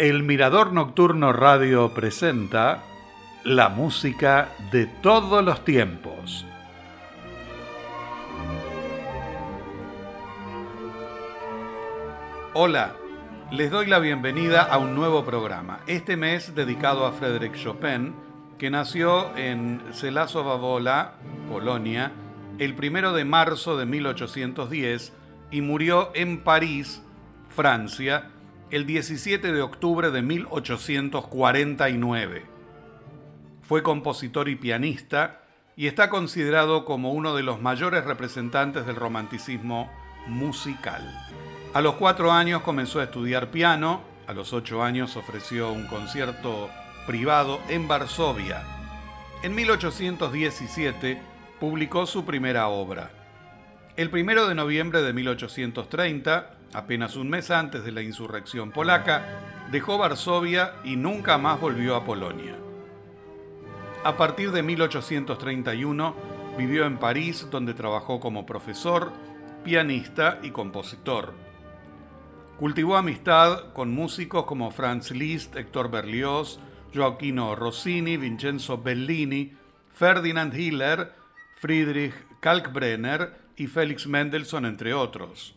El Mirador Nocturno Radio presenta la música de todos los tiempos. Hola, les doy la bienvenida a un nuevo programa, este mes dedicado a Frédéric Chopin, que nació en Celazo Polonia, el primero de marzo de 1810 y murió en París, Francia, el 17 de octubre de 1849. Fue compositor y pianista y está considerado como uno de los mayores representantes del romanticismo musical. A los cuatro años comenzó a estudiar piano, a los ocho años ofreció un concierto privado en Varsovia. En 1817 publicó su primera obra. El primero de noviembre de 1830, apenas un mes antes de la insurrección polaca, dejó Varsovia y nunca más volvió a Polonia. A partir de 1831 vivió en París donde trabajó como profesor, pianista y compositor. Cultivó amistad con músicos como Franz Liszt, Héctor Berlioz, Gioacchino Rossini, Vincenzo Bellini, Ferdinand Hiller, Friedrich Kalkbrenner y Félix Mendelssohn, entre otros.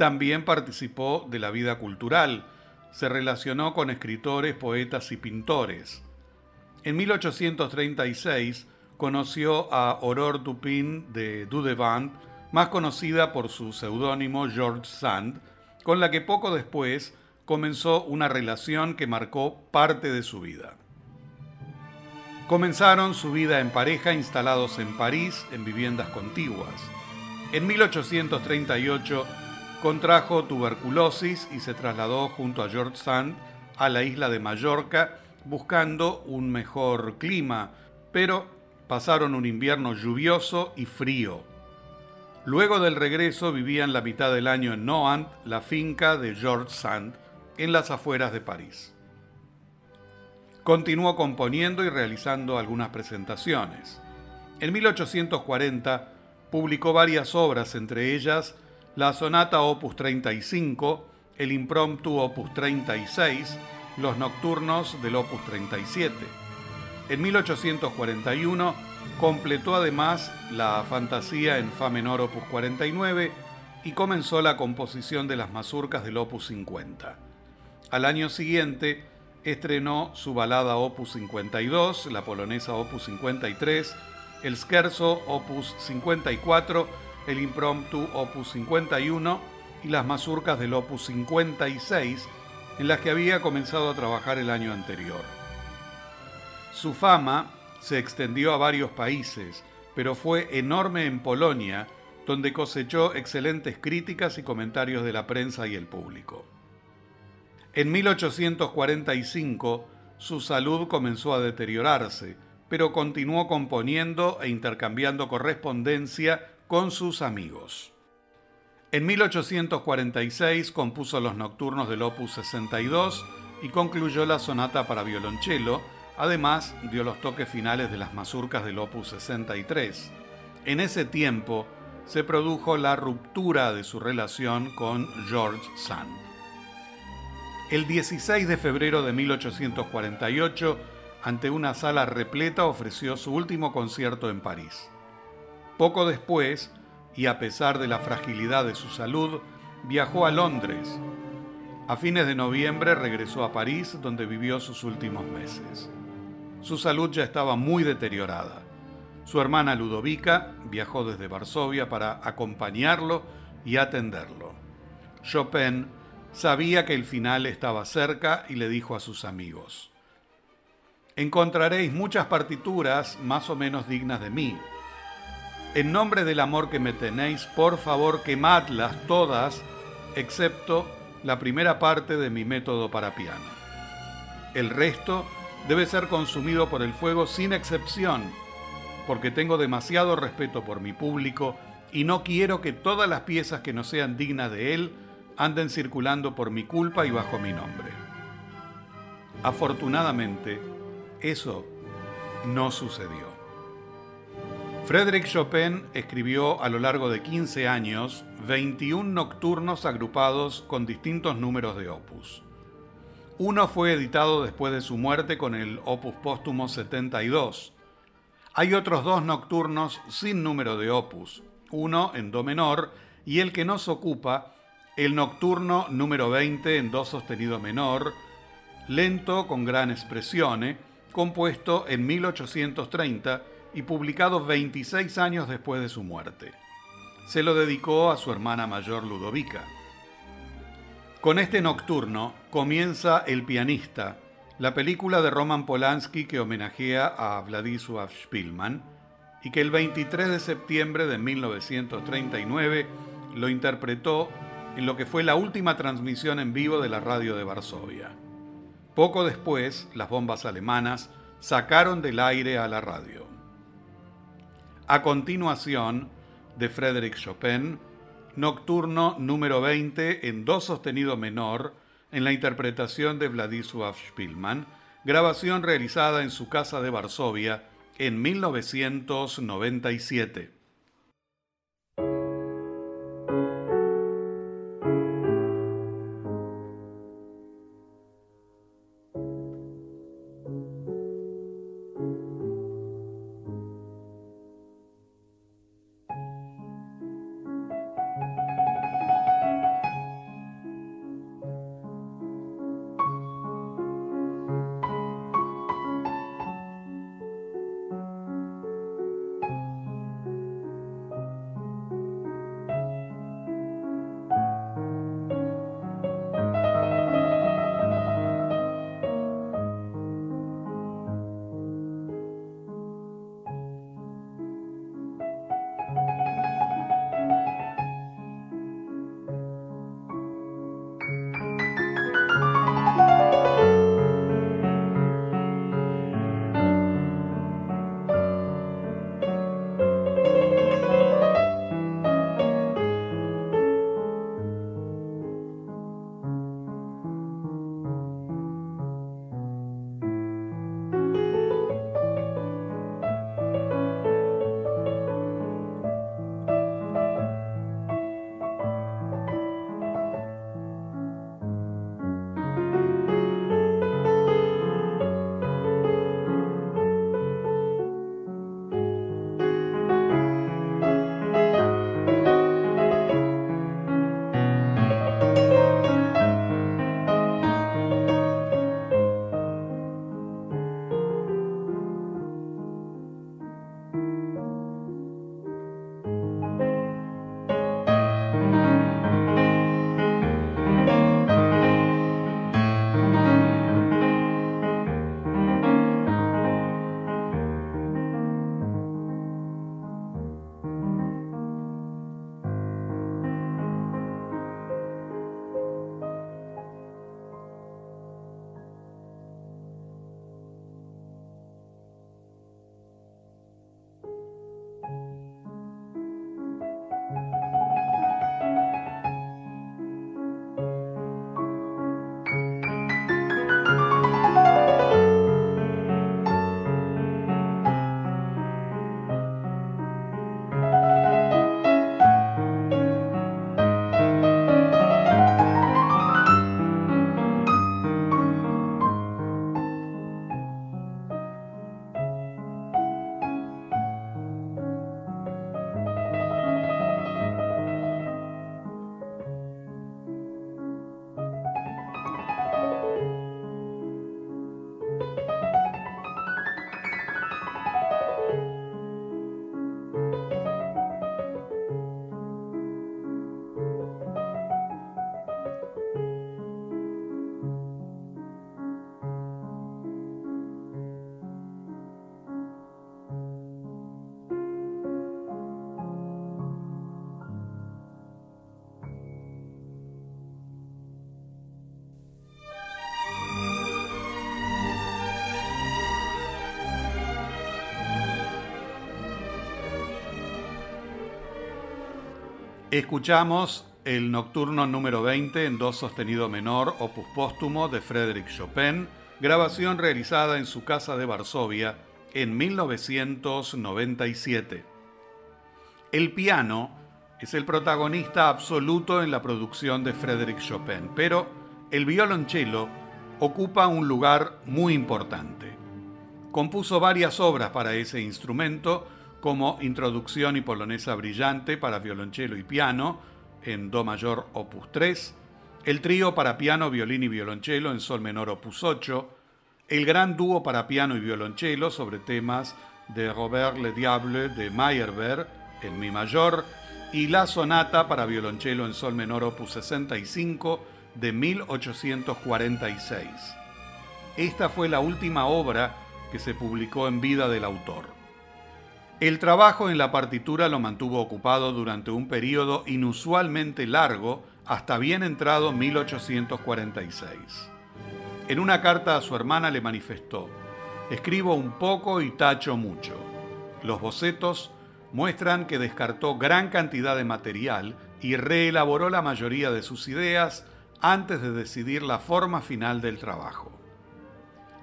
También participó de la vida cultural, se relacionó con escritores, poetas y pintores. En 1836 conoció a Aurore Dupin de Dudevant, más conocida por su seudónimo George Sand, con la que poco después comenzó una relación que marcó parte de su vida. Comenzaron su vida en pareja instalados en París en viviendas contiguas. En 1838 contrajo tuberculosis y se trasladó junto a George Sand a la isla de Mallorca buscando un mejor clima, pero pasaron un invierno lluvioso y frío. Luego del regreso vivían la mitad del año en Nohant, la finca de George Sand, en las afueras de París. Continuó componiendo y realizando algunas presentaciones. En 1840 publicó varias obras, entre ellas la Sonata Opus 35, el Impromptu Opus 36, los Nocturnos del Opus 37. En 1841 completó además la Fantasía en Fa menor Opus 49 y comenzó la composición de las mazurcas del Opus 50. Al año siguiente estrenó su balada Opus 52, la polonesa Opus 53, el Scherzo Opus 54, el Impromptu Opus 51 y las mazurcas del Opus 56, en las que había comenzado a trabajar el año anterior. Su fama se extendió a varios países, pero fue enorme en Polonia, donde cosechó excelentes críticas y comentarios de la prensa y el público. En 1845 su salud comenzó a deteriorarse, pero continuó componiendo e intercambiando correspondencia con sus amigos. En 1846 compuso los nocturnos del Opus 62 y concluyó la sonata para violonchelo, además dio los toques finales de las mazurcas del Opus 63. En ese tiempo se produjo la ruptura de su relación con George Sand. El 16 de febrero de 1848, ante una sala repleta, ofreció su último concierto en París. Poco después, y a pesar de la fragilidad de su salud, viajó a Londres. A fines de noviembre regresó a París, donde vivió sus últimos meses. Su salud ya estaba muy deteriorada. Su hermana Ludovica viajó desde Varsovia para acompañarlo y atenderlo. Chopin Sabía que el final estaba cerca y le dijo a sus amigos, Encontraréis muchas partituras más o menos dignas de mí. En nombre del amor que me tenéis, por favor quemadlas todas, excepto la primera parte de mi método para piano. El resto debe ser consumido por el fuego sin excepción, porque tengo demasiado respeto por mi público y no quiero que todas las piezas que no sean dignas de él anden circulando por mi culpa y bajo mi nombre. Afortunadamente, eso no sucedió. Frédéric Chopin escribió a lo largo de 15 años 21 nocturnos agrupados con distintos números de opus. Uno fue editado después de su muerte con el opus póstumo 72. Hay otros dos nocturnos sin número de opus, uno en do menor y el que nos ocupa, el nocturno número 20 en do sostenido menor, lento con gran expresión, compuesto en 1830 y publicado 26 años después de su muerte. Se lo dedicó a su hermana mayor Ludovica. Con este nocturno comienza El pianista, la película de Roman Polanski que homenajea a Vladislav Spielman y que el 23 de septiembre de 1939 lo interpretó en lo que fue la última transmisión en vivo de la radio de Varsovia. Poco después, las bombas alemanas sacaron del aire a la radio. A continuación, de Frédéric Chopin, Nocturno número 20 en do sostenido menor, en la interpretación de Vladislav Spielman, grabación realizada en su casa de Varsovia en 1997. Escuchamos el Nocturno número 20 en Do sostenido menor, opus póstumo de Frédéric Chopin, grabación realizada en su casa de Varsovia en 1997. El piano es el protagonista absoluto en la producción de Frédéric Chopin, pero el violonchelo ocupa un lugar muy importante. Compuso varias obras para ese instrumento, como Introducción y Polonesa Brillante para violonchelo y piano, en Do mayor opus 3, el trío para piano, violín y violonchelo en Sol menor opus 8, el gran dúo para piano y violonchelo sobre temas de Robert Le Diable de Meyerbeer en Mi mayor y la sonata para violonchelo en Sol menor opus 65 de 1846. Esta fue la última obra que se publicó en vida del autor. El trabajo en la partitura lo mantuvo ocupado durante un periodo inusualmente largo hasta bien entrado 1846. En una carta a su hermana le manifestó, escribo un poco y tacho mucho. Los bocetos muestran que descartó gran cantidad de material y reelaboró la mayoría de sus ideas antes de decidir la forma final del trabajo.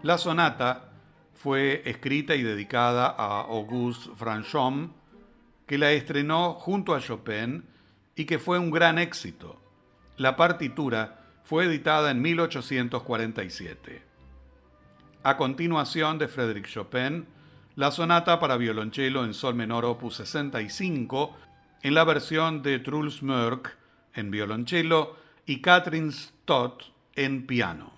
La sonata fue escrita y dedicada a Auguste Franchomme, que la estrenó junto a Chopin y que fue un gran éxito. La partitura fue editada en 1847. A continuación de Frédéric Chopin, la sonata para violonchelo en sol menor opus 65, en la versión de Truls Mörk en violonchelo y Catherine Stott en piano.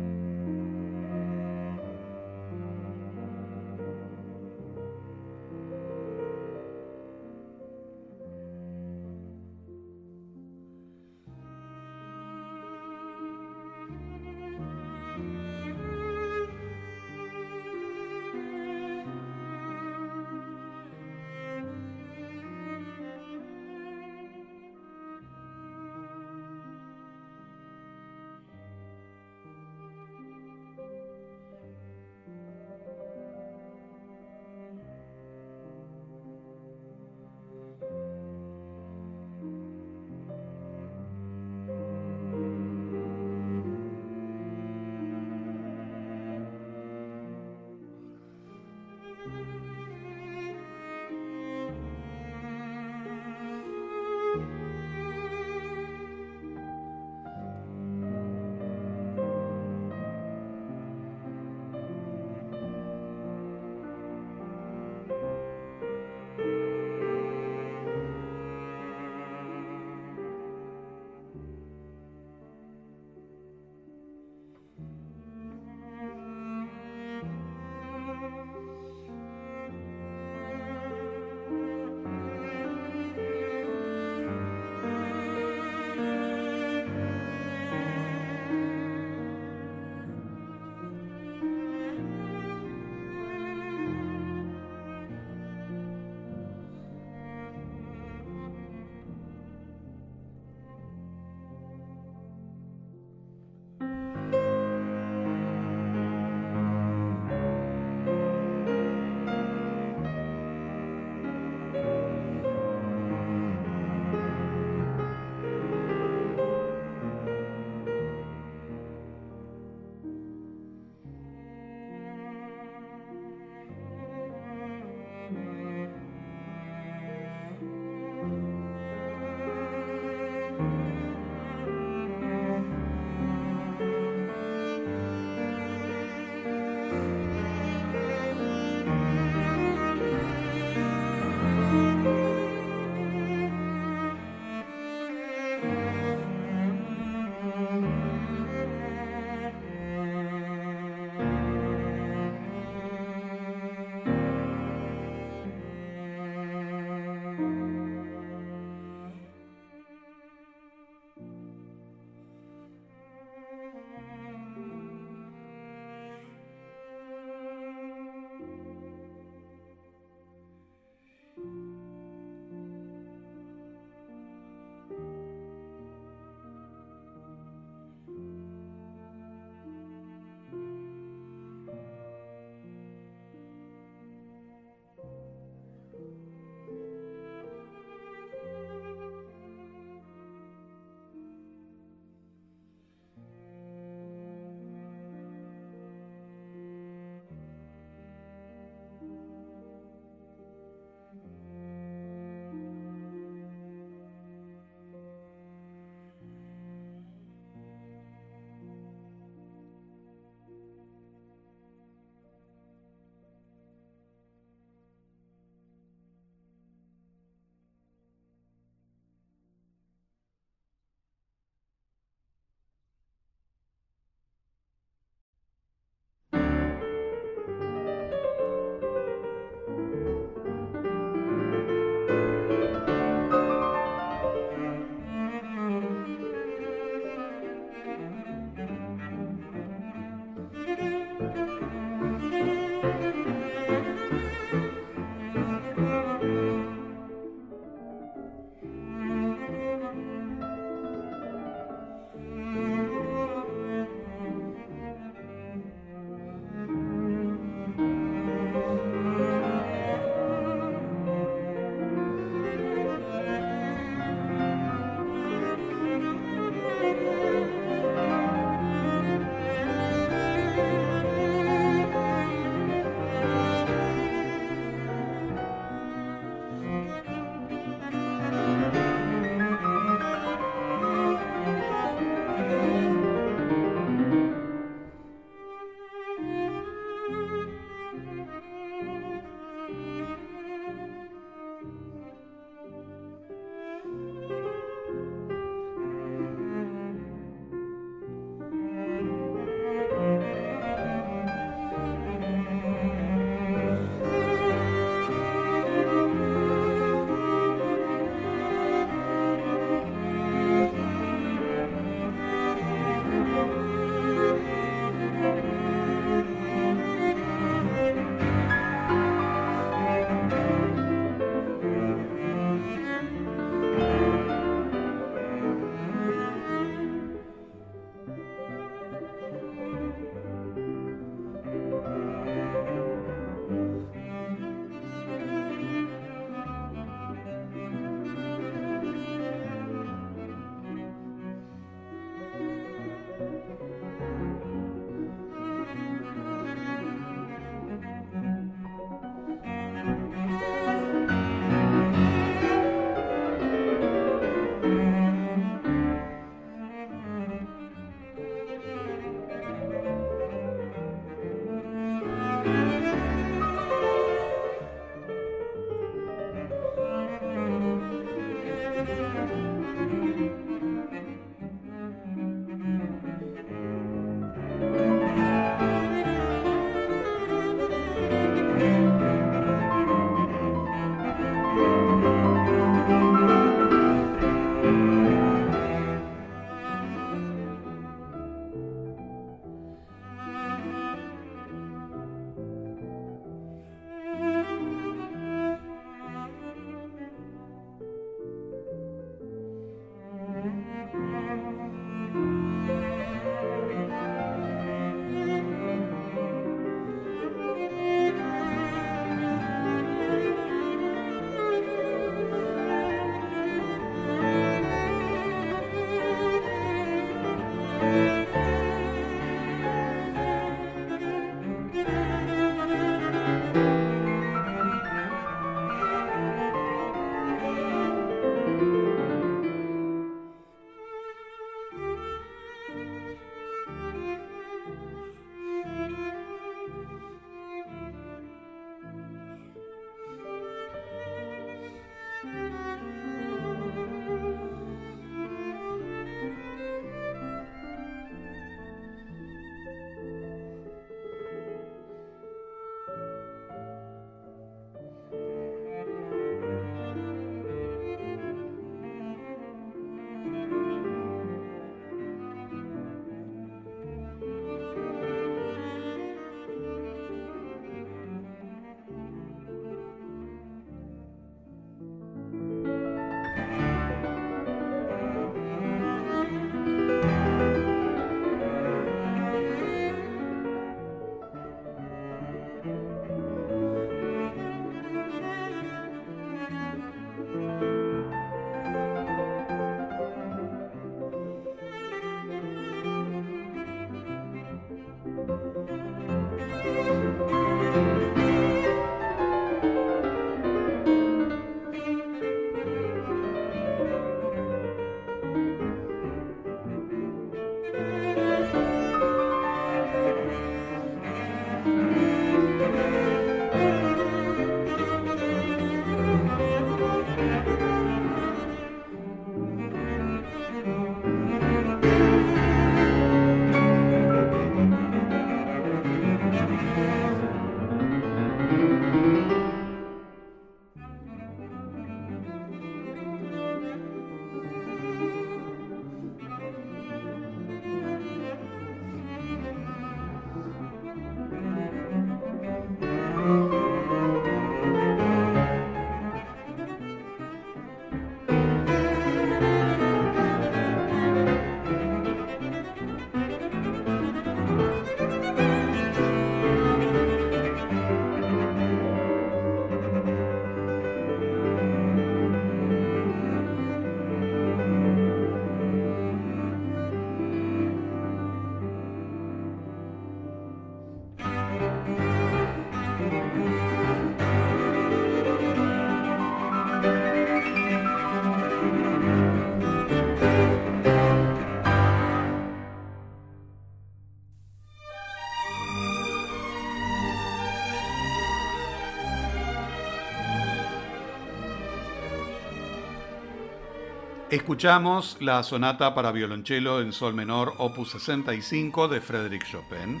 Escuchamos la sonata para violonchelo en sol menor opus 65 de Frédéric Chopin,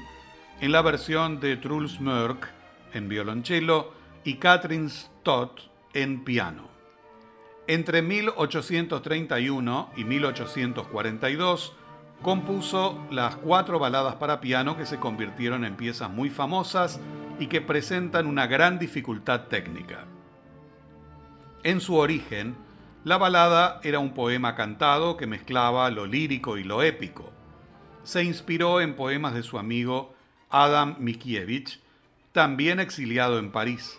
en la versión de Truls Mörk en violonchelo y Catherine Stott en piano. Entre 1831 y 1842 compuso las cuatro baladas para piano que se convirtieron en piezas muy famosas y que presentan una gran dificultad técnica. En su origen, la balada era un poema cantado que mezclaba lo lírico y lo épico. Se inspiró en poemas de su amigo Adam Mickiewicz, también exiliado en París.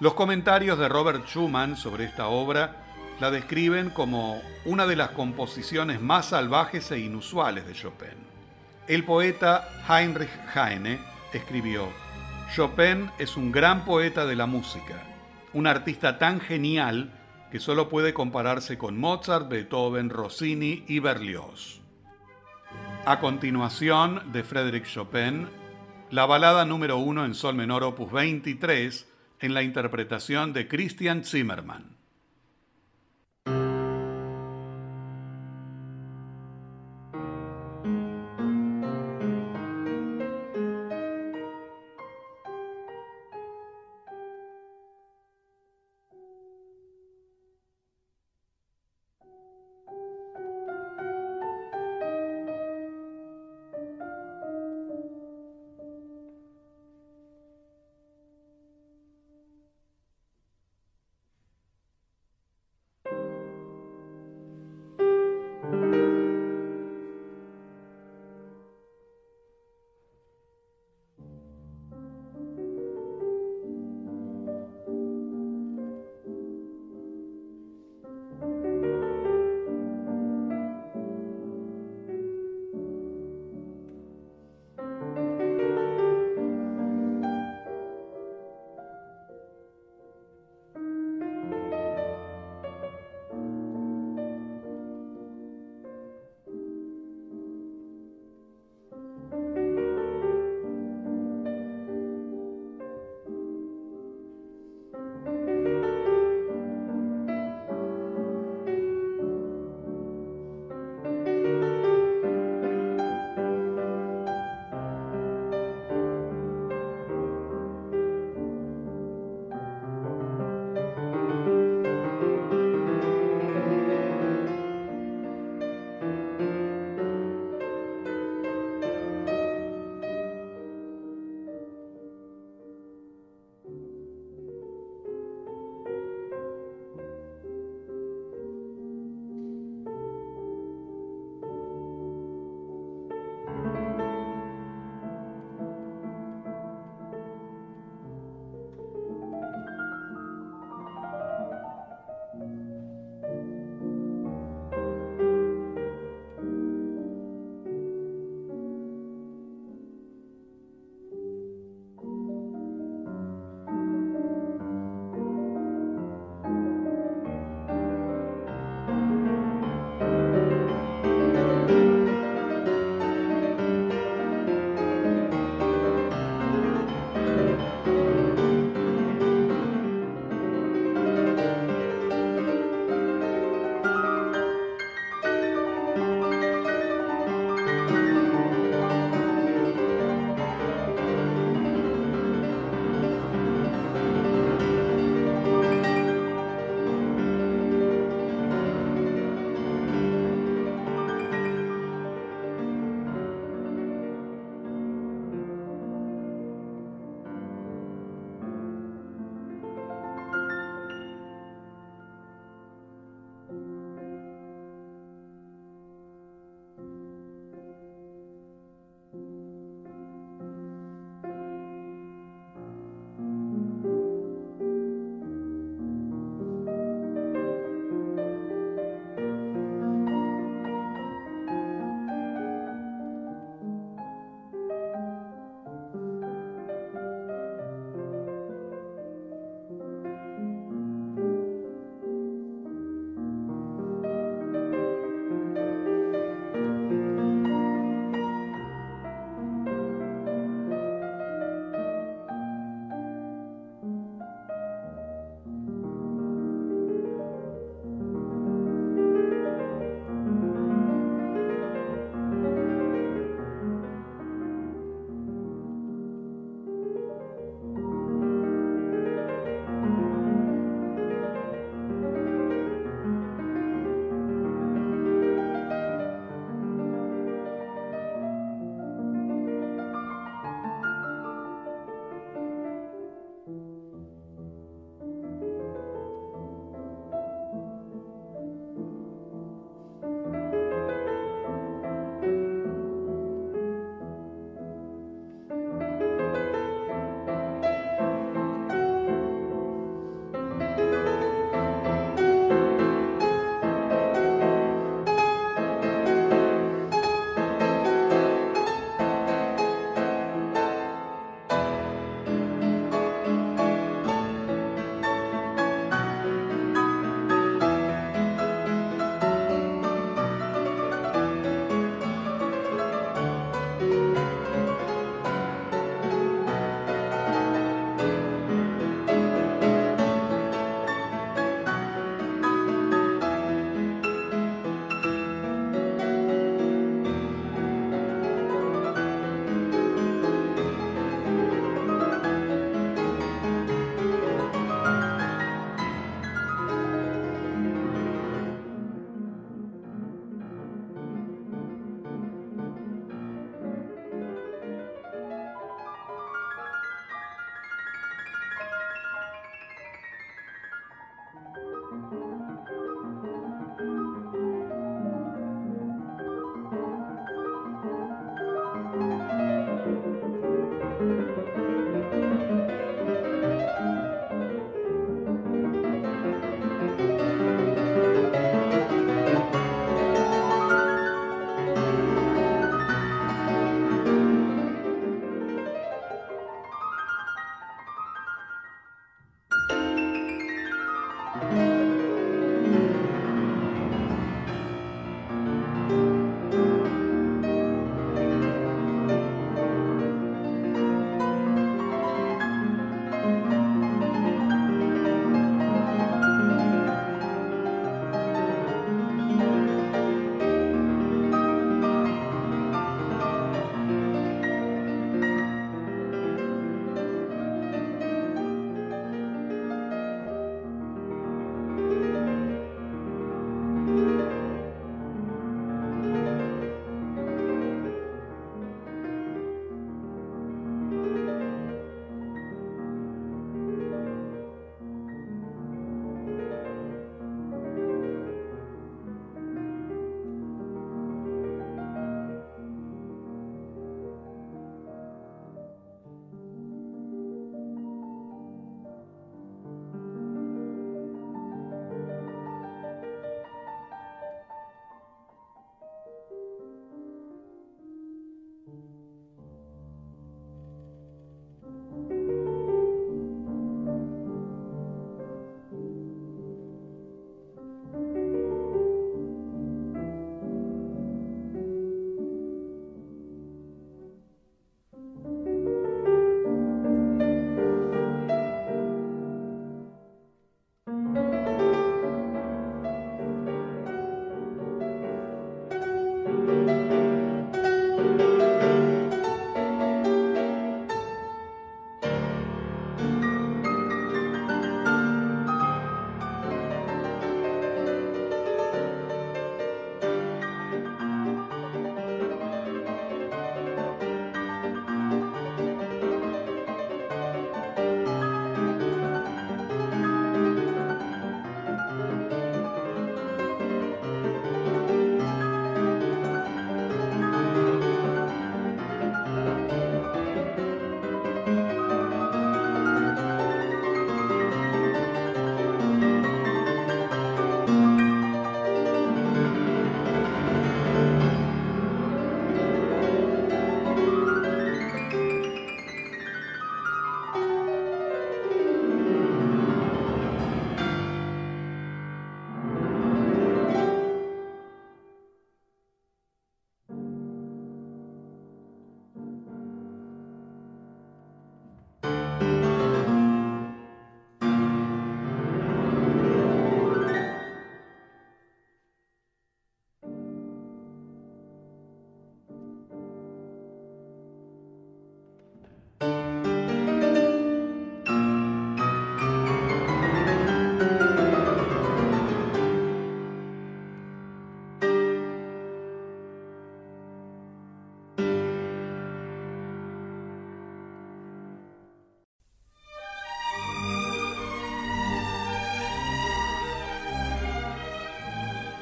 Los comentarios de Robert Schumann sobre esta obra la describen como una de las composiciones más salvajes e inusuales de Chopin. El poeta Heinrich Heine escribió, Chopin es un gran poeta de la música, un artista tan genial que solo puede compararse con Mozart, Beethoven, Rossini y Berlioz. A continuación, de Frédéric Chopin, la balada número uno en sol menor opus 23 en la interpretación de Christian Zimmermann.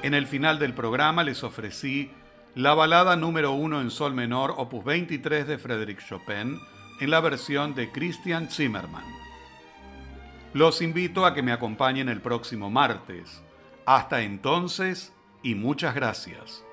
En el final del programa les ofrecí la balada número uno en sol menor, opus 23 de Frédéric Chopin, en la versión de Christian Zimmermann. Los invito a que me acompañen el próximo martes. Hasta entonces y muchas gracias.